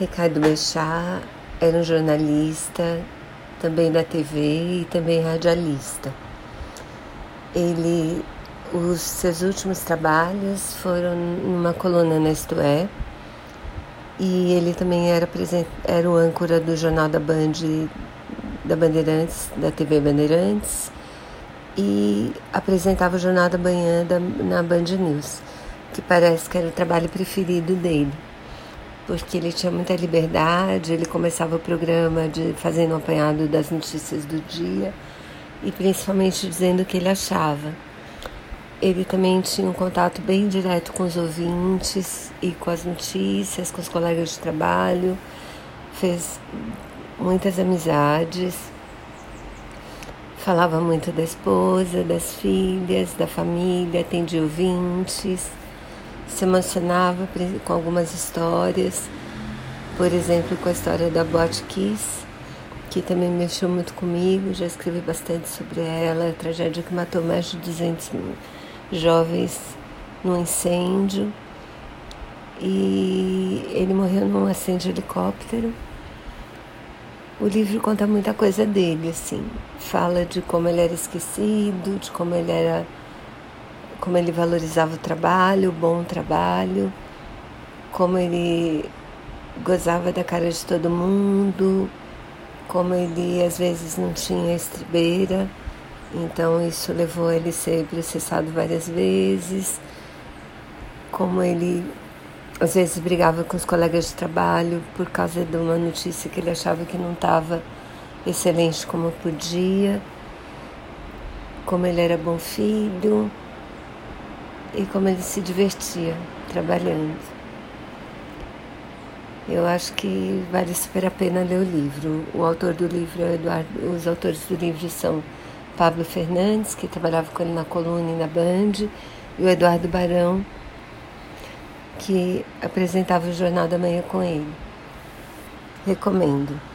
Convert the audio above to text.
Ricardo Bechá era um jornalista, também da TV e também radialista. Ele, os seus últimos trabalhos foram numa coluna na Isto É, e ele também era, era o âncora do Jornal da Band, da Bandeirantes, da TV Bandeirantes, e apresentava o Jornal da Manhã da, na Band News, que parece que era o trabalho preferido dele porque ele tinha muita liberdade, ele começava o programa de fazendo um apanhado das notícias do dia e principalmente dizendo o que ele achava. Ele também tinha um contato bem direto com os ouvintes e com as notícias, com os colegas de trabalho, fez muitas amizades, falava muito da esposa, das filhas, da família, atendia ouvintes se emocionava com algumas histórias, por exemplo, com a história da Boate Kiss, que também mexeu muito comigo, já escrevi bastante sobre ela, a tragédia que matou mais de 200 jovens num incêndio. E ele morreu num acidente de helicóptero. O livro conta muita coisa dele, assim. Fala de como ele era esquecido, de como ele era como ele valorizava o trabalho, o bom trabalho, como ele gozava da cara de todo mundo, como ele às vezes não tinha estribeira, então isso levou ele a ser processado várias vezes, como ele às vezes brigava com os colegas de trabalho por causa de uma notícia que ele achava que não estava excelente como podia, como ele era bom filho e como ele se divertia trabalhando. Eu acho que vale super a pena ler o livro. O autor do livro é Eduardo, os autores do livro são Pablo Fernandes, que trabalhava com ele na coluna e na Band, e o Eduardo Barão, que apresentava o Jornal da Manhã com ele. Recomendo.